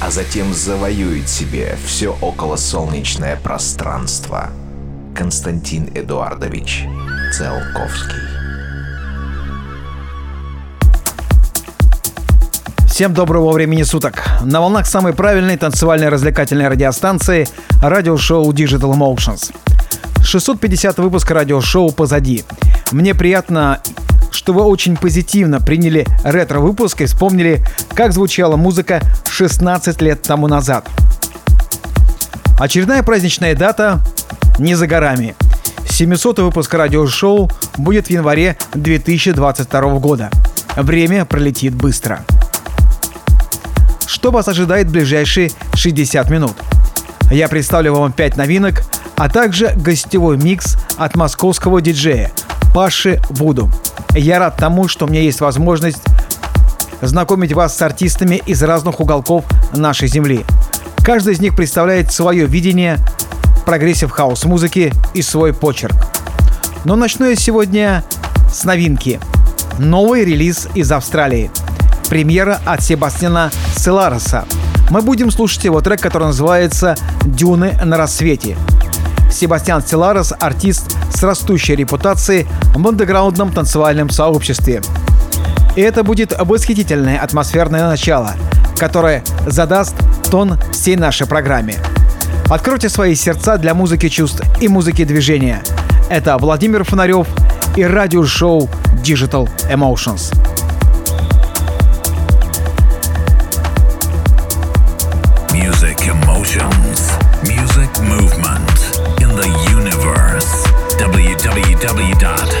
а затем завоюет себе все околосолнечное пространство. Константин Эдуардович Целковский. Всем доброго времени суток. На волнах самой правильной танцевальной развлекательной радиостанции радиошоу Digital Emotions. 650 выпуск радиошоу позади. Мне приятно что вы очень позитивно приняли ретро-выпуск и вспомнили, как звучала музыка 16 лет тому назад. Очередная праздничная дата не за горами. 700 выпуск радиошоу будет в январе 2022 года. Время пролетит быстро. Что вас ожидает в ближайшие 60 минут? Я представлю вам 5 новинок, а также гостевой микс от московского диджея Паши Вуду – я рад тому, что у меня есть возможность знакомить вас с артистами из разных уголков нашей земли. Каждый из них представляет свое видение прогрессив хаус музыки и свой почерк. Но начну я сегодня с новинки. Новый релиз из Австралии. Премьера от Себастьяна Селароса. Мы будем слушать его трек, который называется «Дюны на рассвете». Себастьян Селарос – артист с растущей репутацией в андеграундном танцевальном сообществе. И это будет восхитительное атмосферное начало, которое задаст тон всей нашей программе. Откройте свои сердца для музыки чувств и музыки движения. Это Владимир Фонарев и радиошоу Digital Emotions. www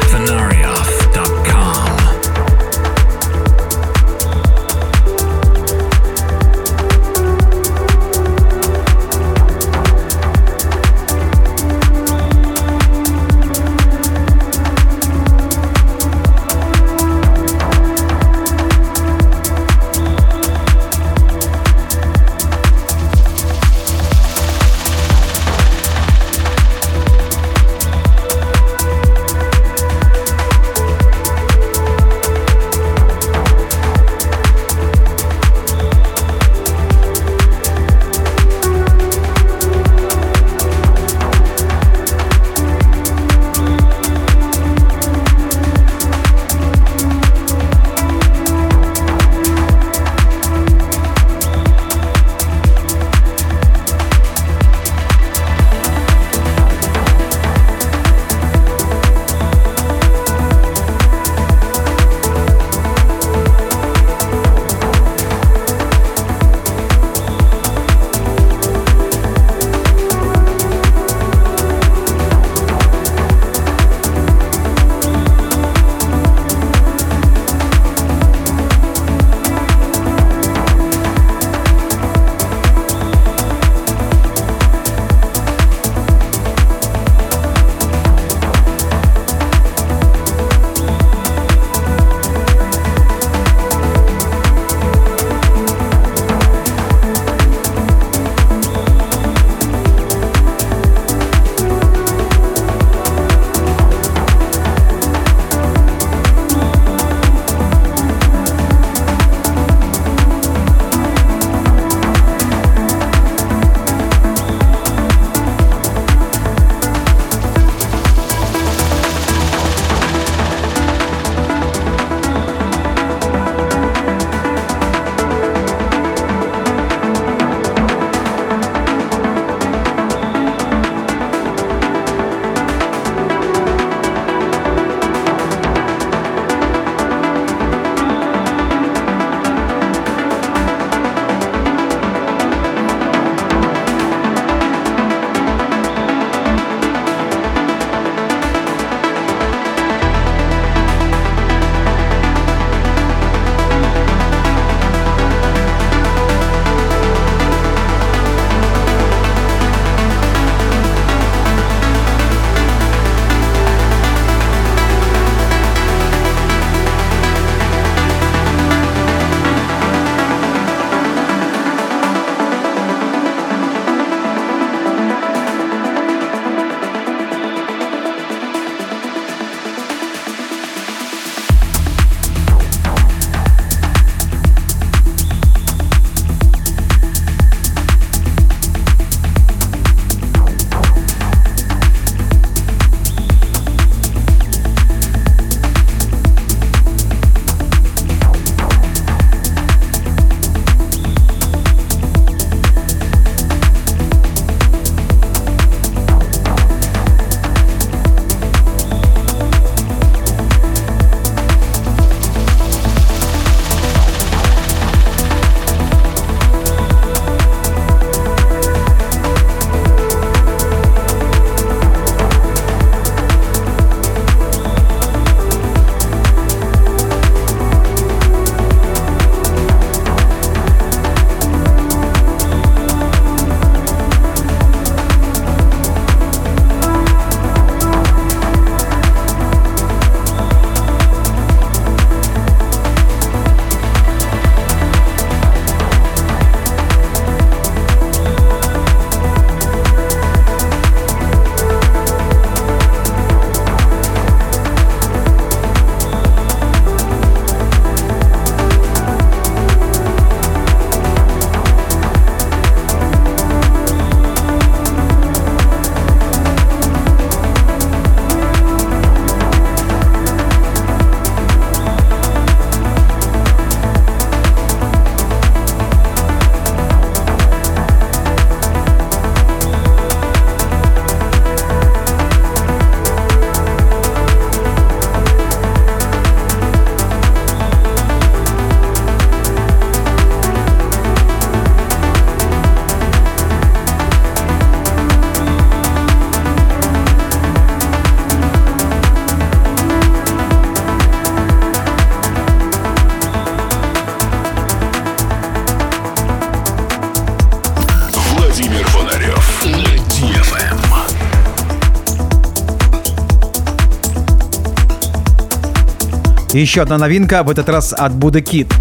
Еще одна новинка, в этот раз от Будда Кит.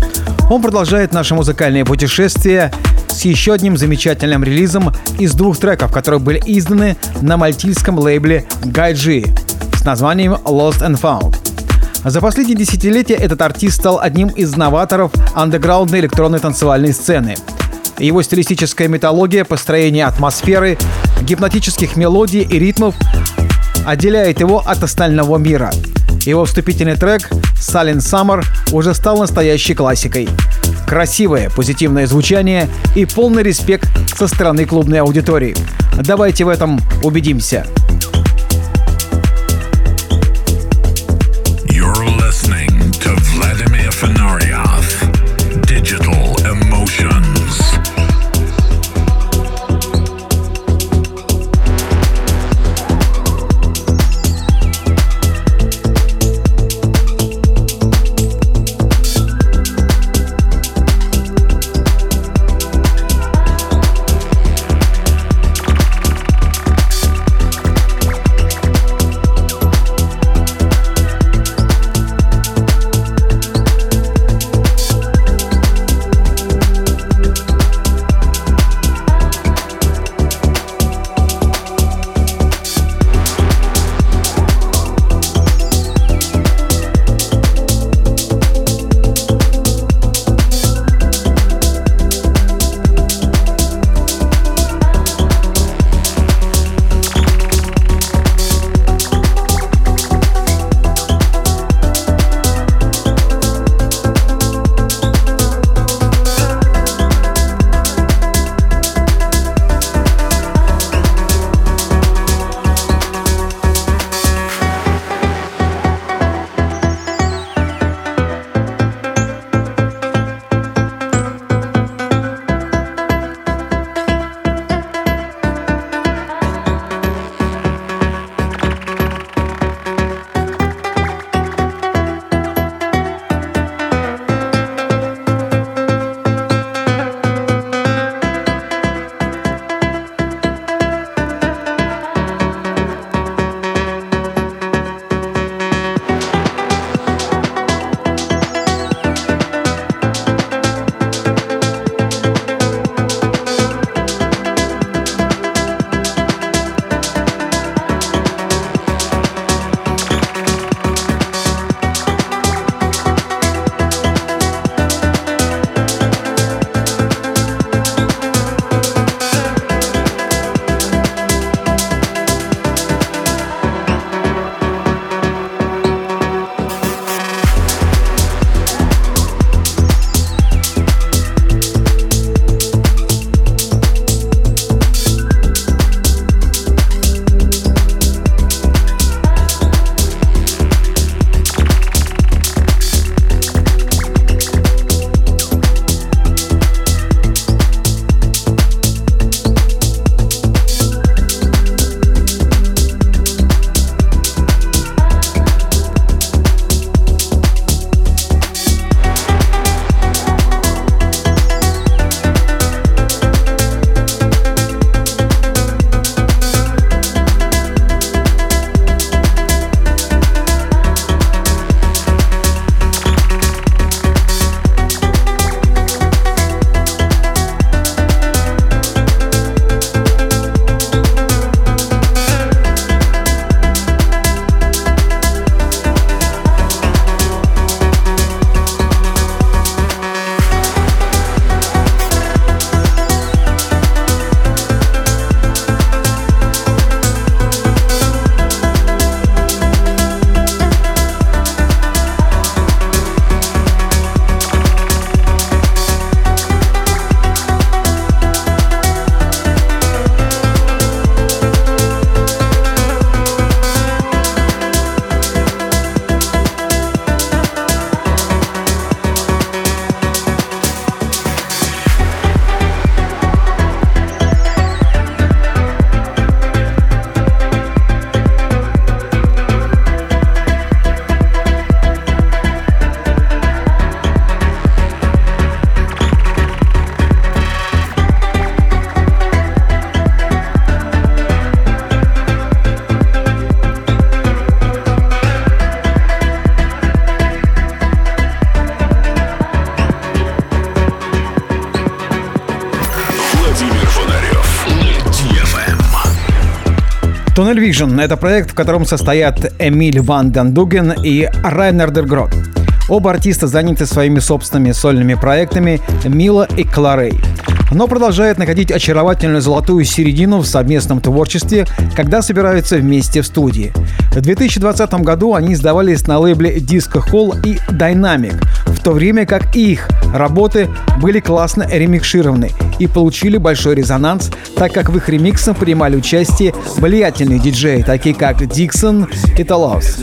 Он продолжает наше музыкальное путешествие с еще одним замечательным релизом из двух треков, которые были изданы на мальтийском лейбле Гайджи с названием Lost and Found. За последние десятилетия этот артист стал одним из новаторов андеграундной электронной танцевальной сцены. Его стилистическая металлогия, построение атмосферы, гипнотических мелодий и ритмов отделяет его от остального мира. Его вступительный трек «Silent Summer» уже стал настоящей классикой. Красивое, позитивное звучание и полный респект со стороны клубной аудитории. Давайте в этом убедимся. Tunnel Vision — это проект, в котором состоят Эмиль Ван Дандуген и Райнер Дергрот. Оба артиста заняты своими собственными сольными проектами Мила и Кларей но продолжает находить очаровательную золотую середину в совместном творчестве, когда собираются вместе в студии. В 2020 году они сдавались на лейбле Disco Hall и Dynamic, в то время как их работы были классно ремикшированы и получили большой резонанс, так как в их ремиксах принимали участие влиятельные диджеи, такие как Dixon и Tale Of Us.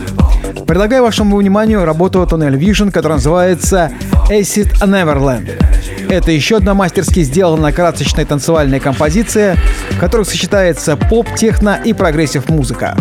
Предлагаю вашему вниманию работу Tunnel Vision, которая называется Acid Neverland. Это еще одна мастерски сделанная красочная танцевальная композиция, в которой сочетается поп, техно и прогрессив музыка.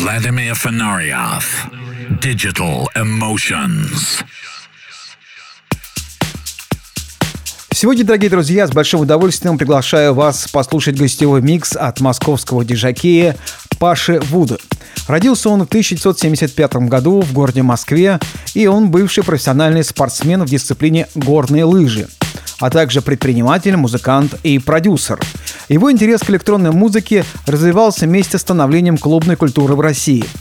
Vladimir Fenarioff. Digital Emotions. Сегодня, дорогие друзья, с большим удовольствием приглашаю вас послушать гостевой микс от московского диджакея Паши Вуда. Родился он в 1975 году в городе Москве, и он бывший профессиональный спортсмен в дисциплине горные лыжи, а также предприниматель, музыкант и продюсер. Его интерес к электронной музыке развивался вместе с становлением клубной культуры в России –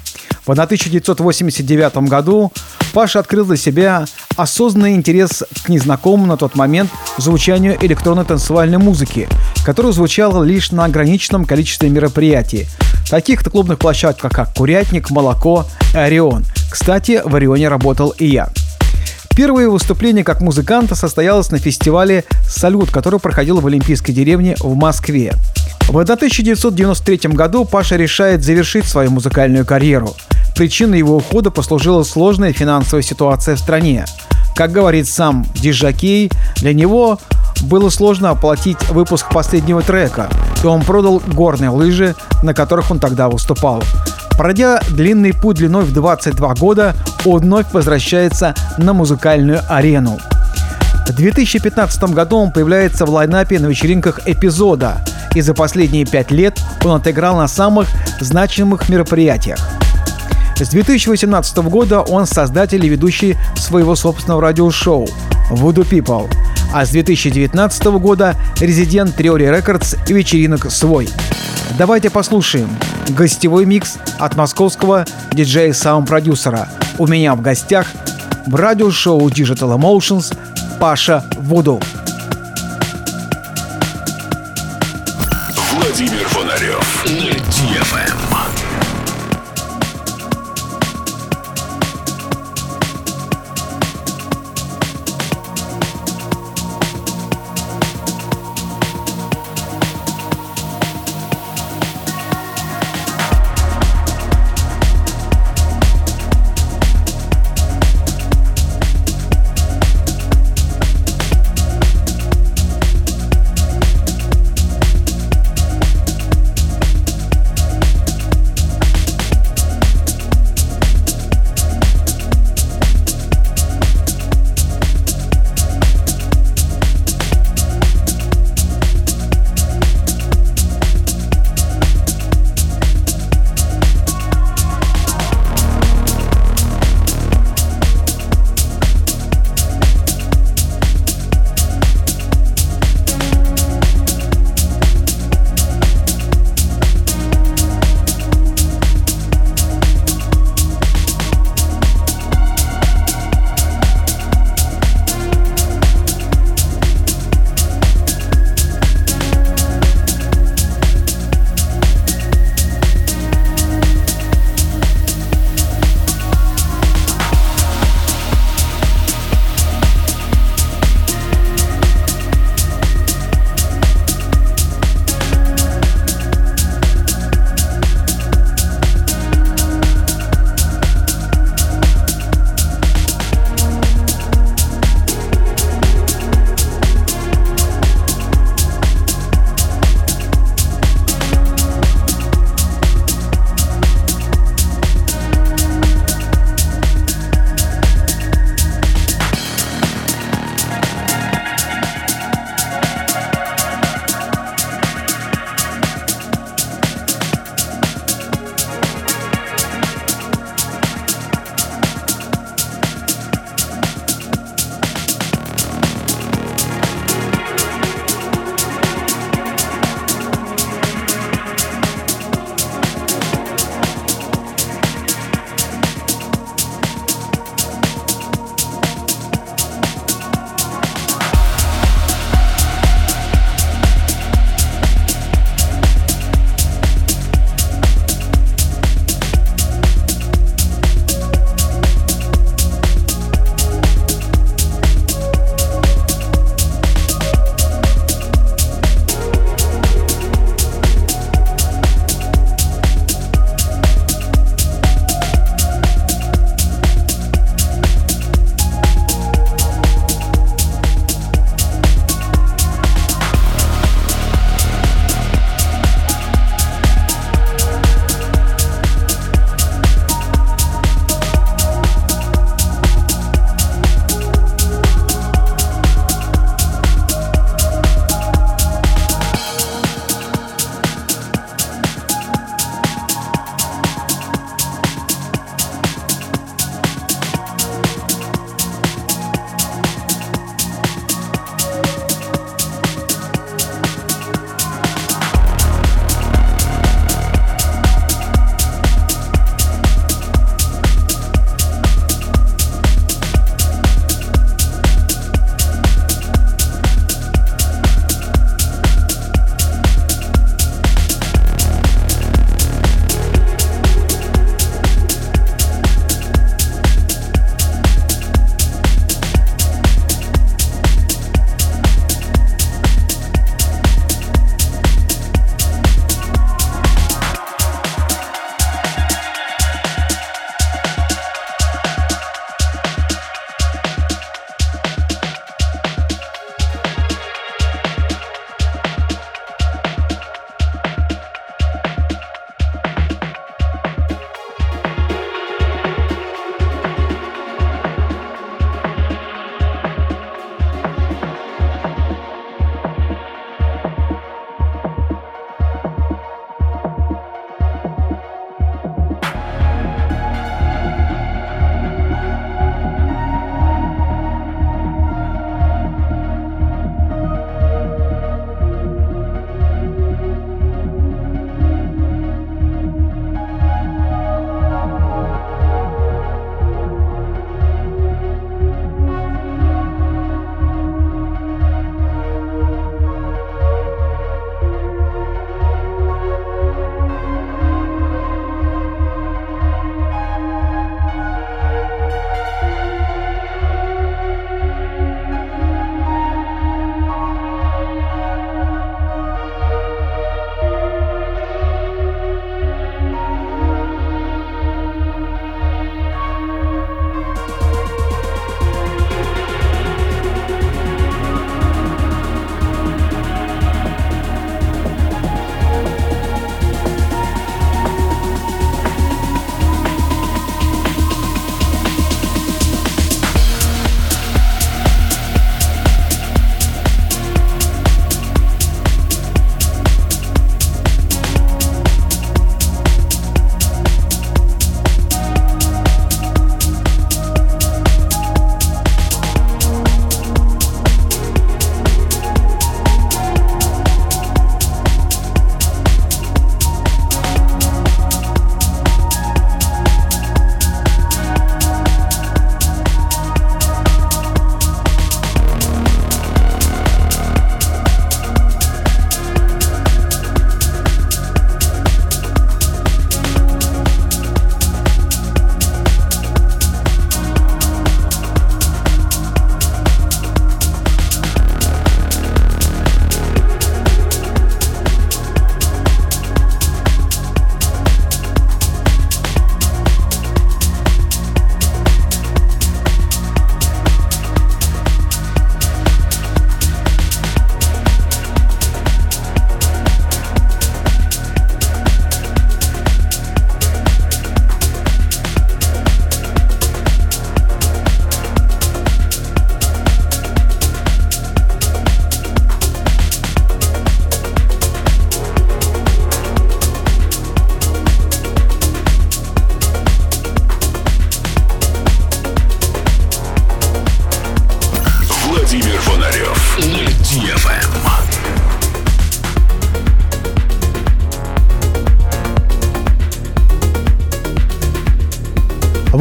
в 1989 году Паша открыл для себя осознанный интерес к незнакомому на тот момент звучанию электронной танцевальной музыки, которая звучала лишь на ограниченном количестве мероприятий, таких клубных площадках, как «Курятник», «Молоко» и «Орион». Кстати, в «Орионе» работал и я. Первое выступление как музыканта состоялось на фестивале «Салют», который проходил в Олимпийской деревне в Москве. В 1993 году Паша решает завершить свою музыкальную карьеру. Причиной его ухода послужила сложная финансовая ситуация в стране. Как говорит сам Диджакей, для него было сложно оплатить выпуск последнего трека, и он продал горные лыжи, на которых он тогда выступал. Пройдя длинный путь длиной в 22 года, он вновь возвращается на музыкальную арену. В 2015 году он появляется в лайнапе на вечеринках эпизода, и за последние пять лет он отыграл на самых значимых мероприятиях. С 2018 года он создатель и ведущий своего собственного радиошоу Voodoo People, а с 2019 года резидент Theory Records и вечеринок «Свой». Давайте послушаем гостевой микс от московского диджея-саунд-продюсера. У меня в гостях в радиошоу Digital Emotions Паша Вуду. Владимир Фонарев на DFM.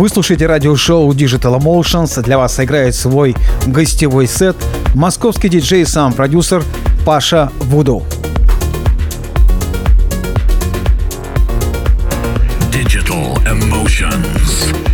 Вы слушаете радиошоу Digital Emotions. Для вас играет свой гостевой сет московский диджей и сам продюсер Паша Вуду. Digital Emotions.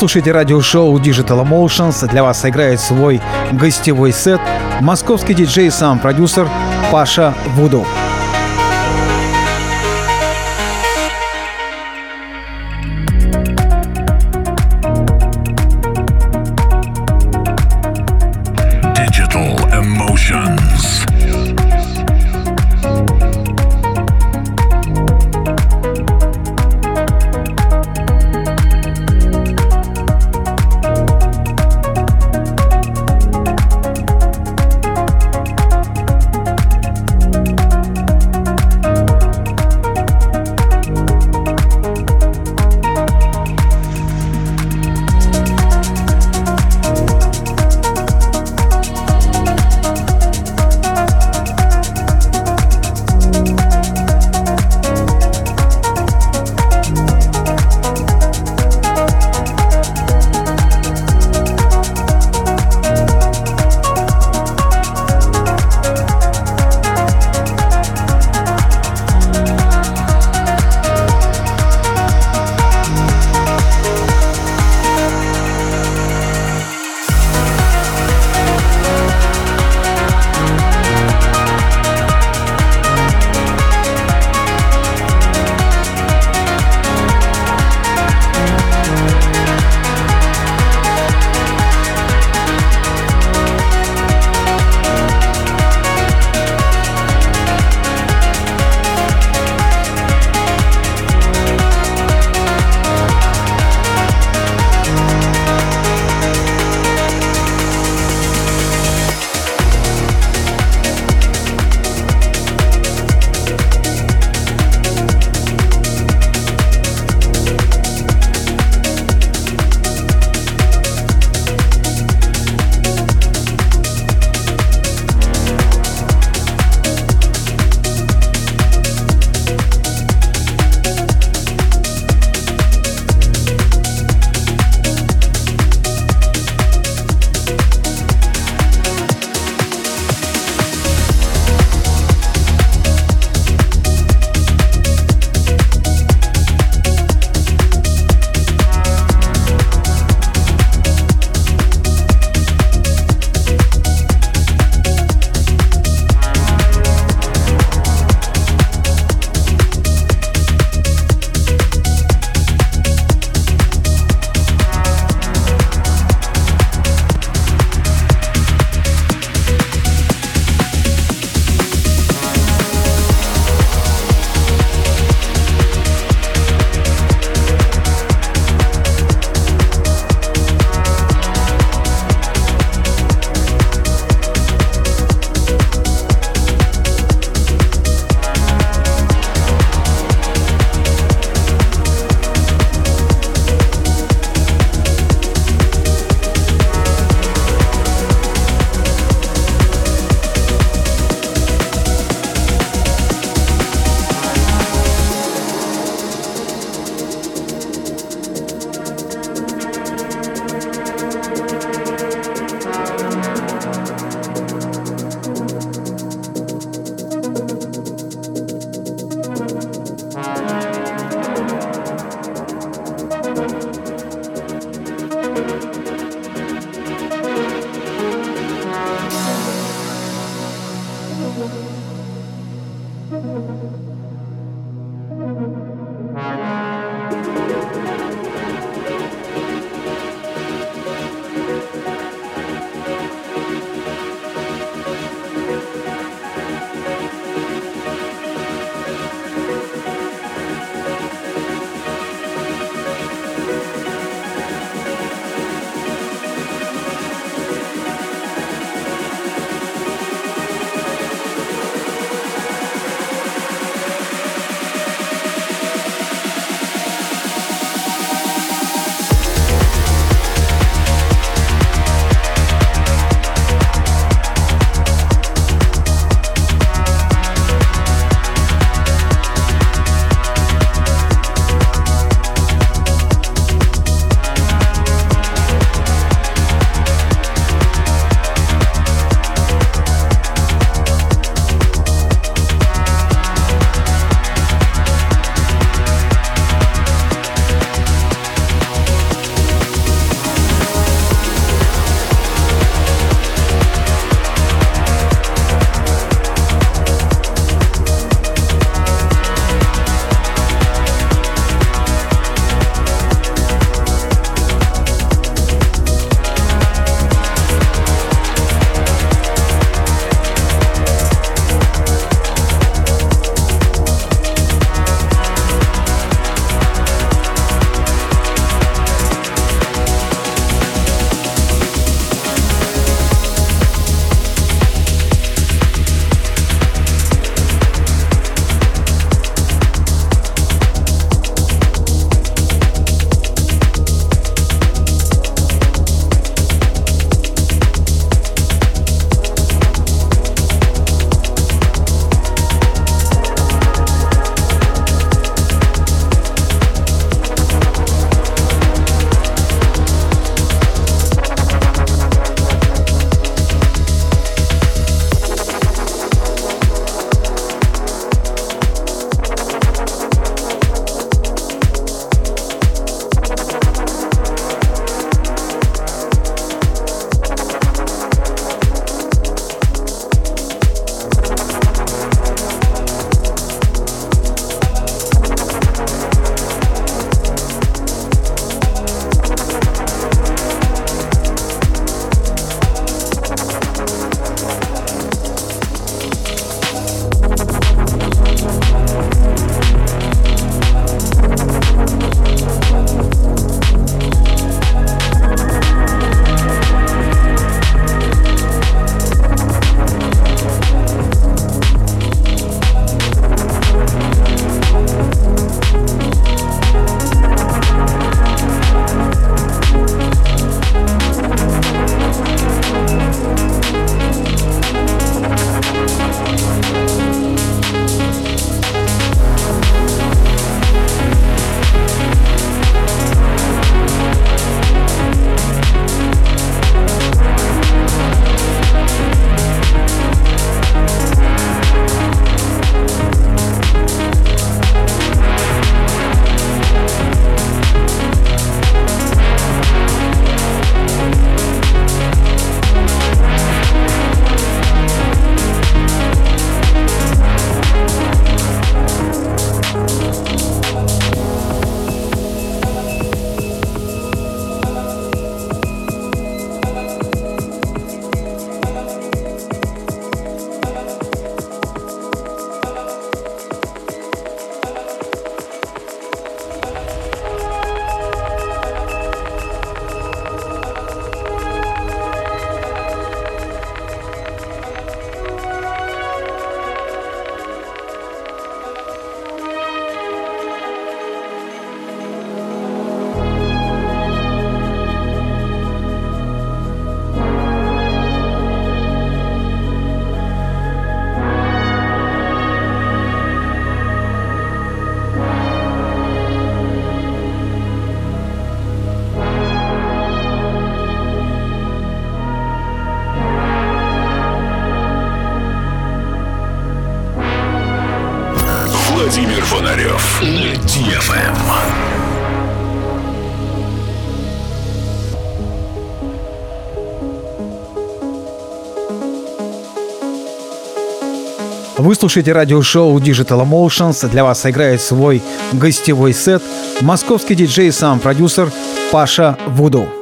Слушаете радиошоу Digital Emotions. Для вас играет свой гостевой сет московский диджей и сам продюсер Паша Вуду. Слушаете радиошоу Digital Emotions. Для вас играет свой гостевой сет московский диджей и сам продюсер Паша Вуду.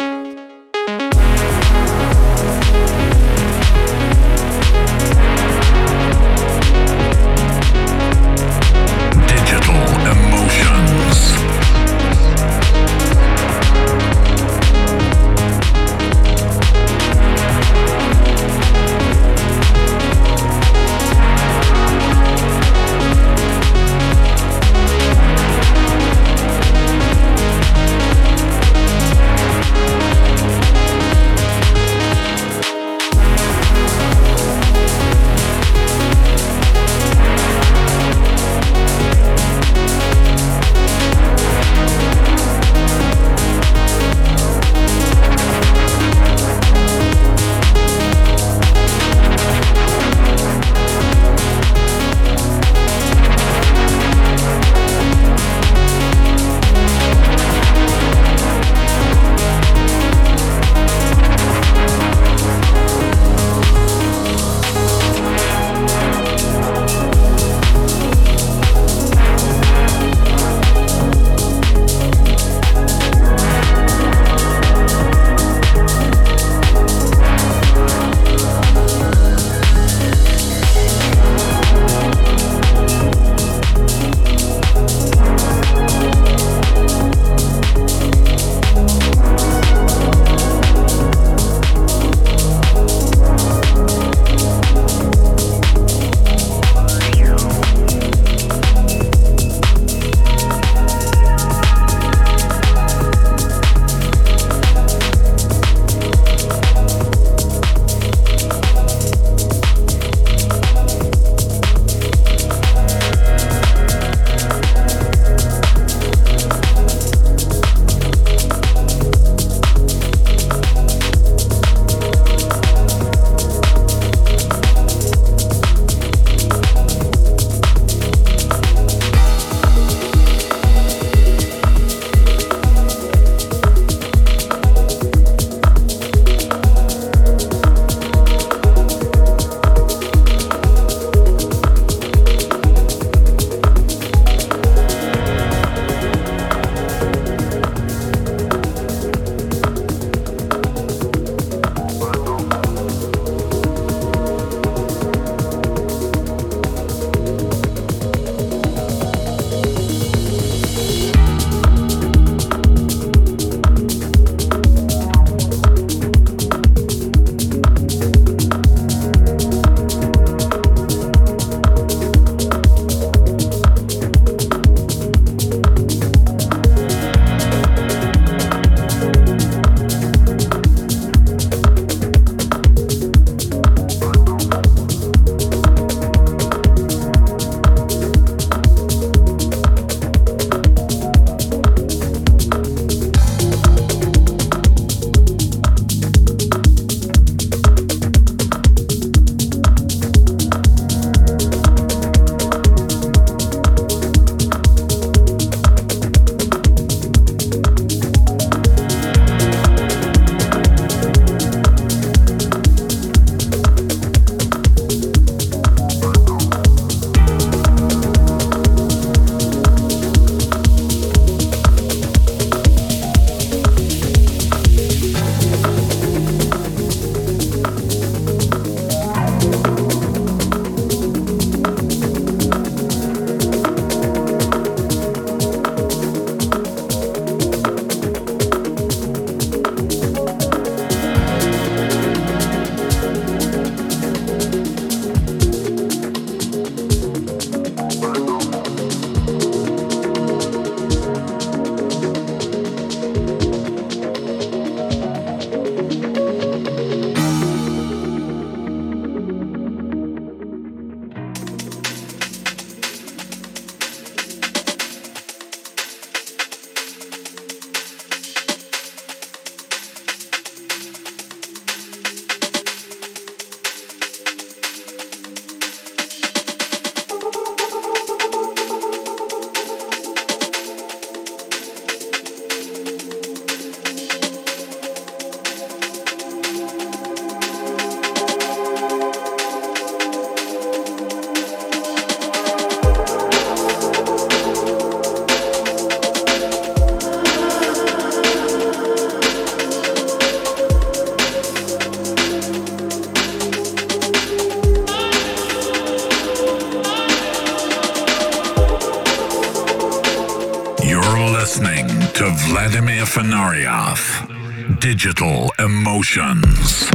Digital Emotions.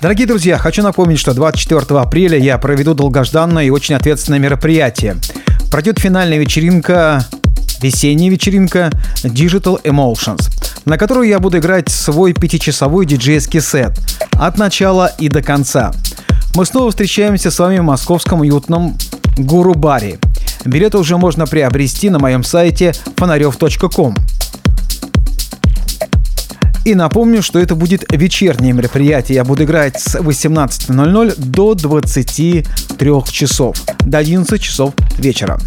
Дорогие друзья, хочу напомнить, что 24 апреля я проведу долгожданное и очень ответственное мероприятие. Пройдет финальная вечеринка, весенняя вечеринка Digital Emotions, на которую я буду играть свой пятичасовой диджейский сет от начала и до конца. Мы снова встречаемся с вами в московском уютном Гуру Баре. Билеты уже можно приобрести на моем сайте фонарев.ком. И напомню, что это будет вечернее мероприятие. Я буду играть с 18.00 до 23 часов, до 11 часов вечера.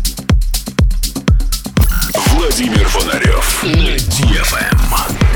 Владимир Фонарев на DFM.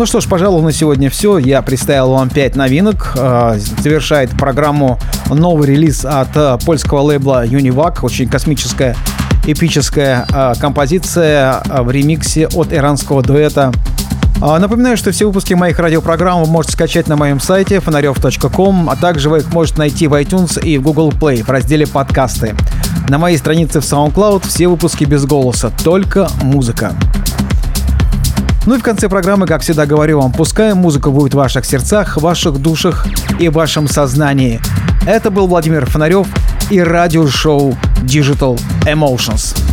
Ну что ж, пожалуй, на сегодня все. Я представил вам 5 новинок. Э, завершает программу новый релиз от э, польского лейбла Univac. Очень космическая, эпическая э, композиция в ремиксе от иранского дуэта Напоминаю, что все выпуски моих радиопрограмм вы можете скачать на моем сайте фонарев.ком, а также вы их можете найти в iTunes и в Google Play в разделе «Подкасты». На моей странице в SoundCloud все выпуски без голоса, только музыка. Ну и в конце программы, как всегда говорю вам, пускай музыка будет в ваших сердцах, ваших душах и вашем сознании. Это был Владимир Фонарев и радиошоу Digital Emotions.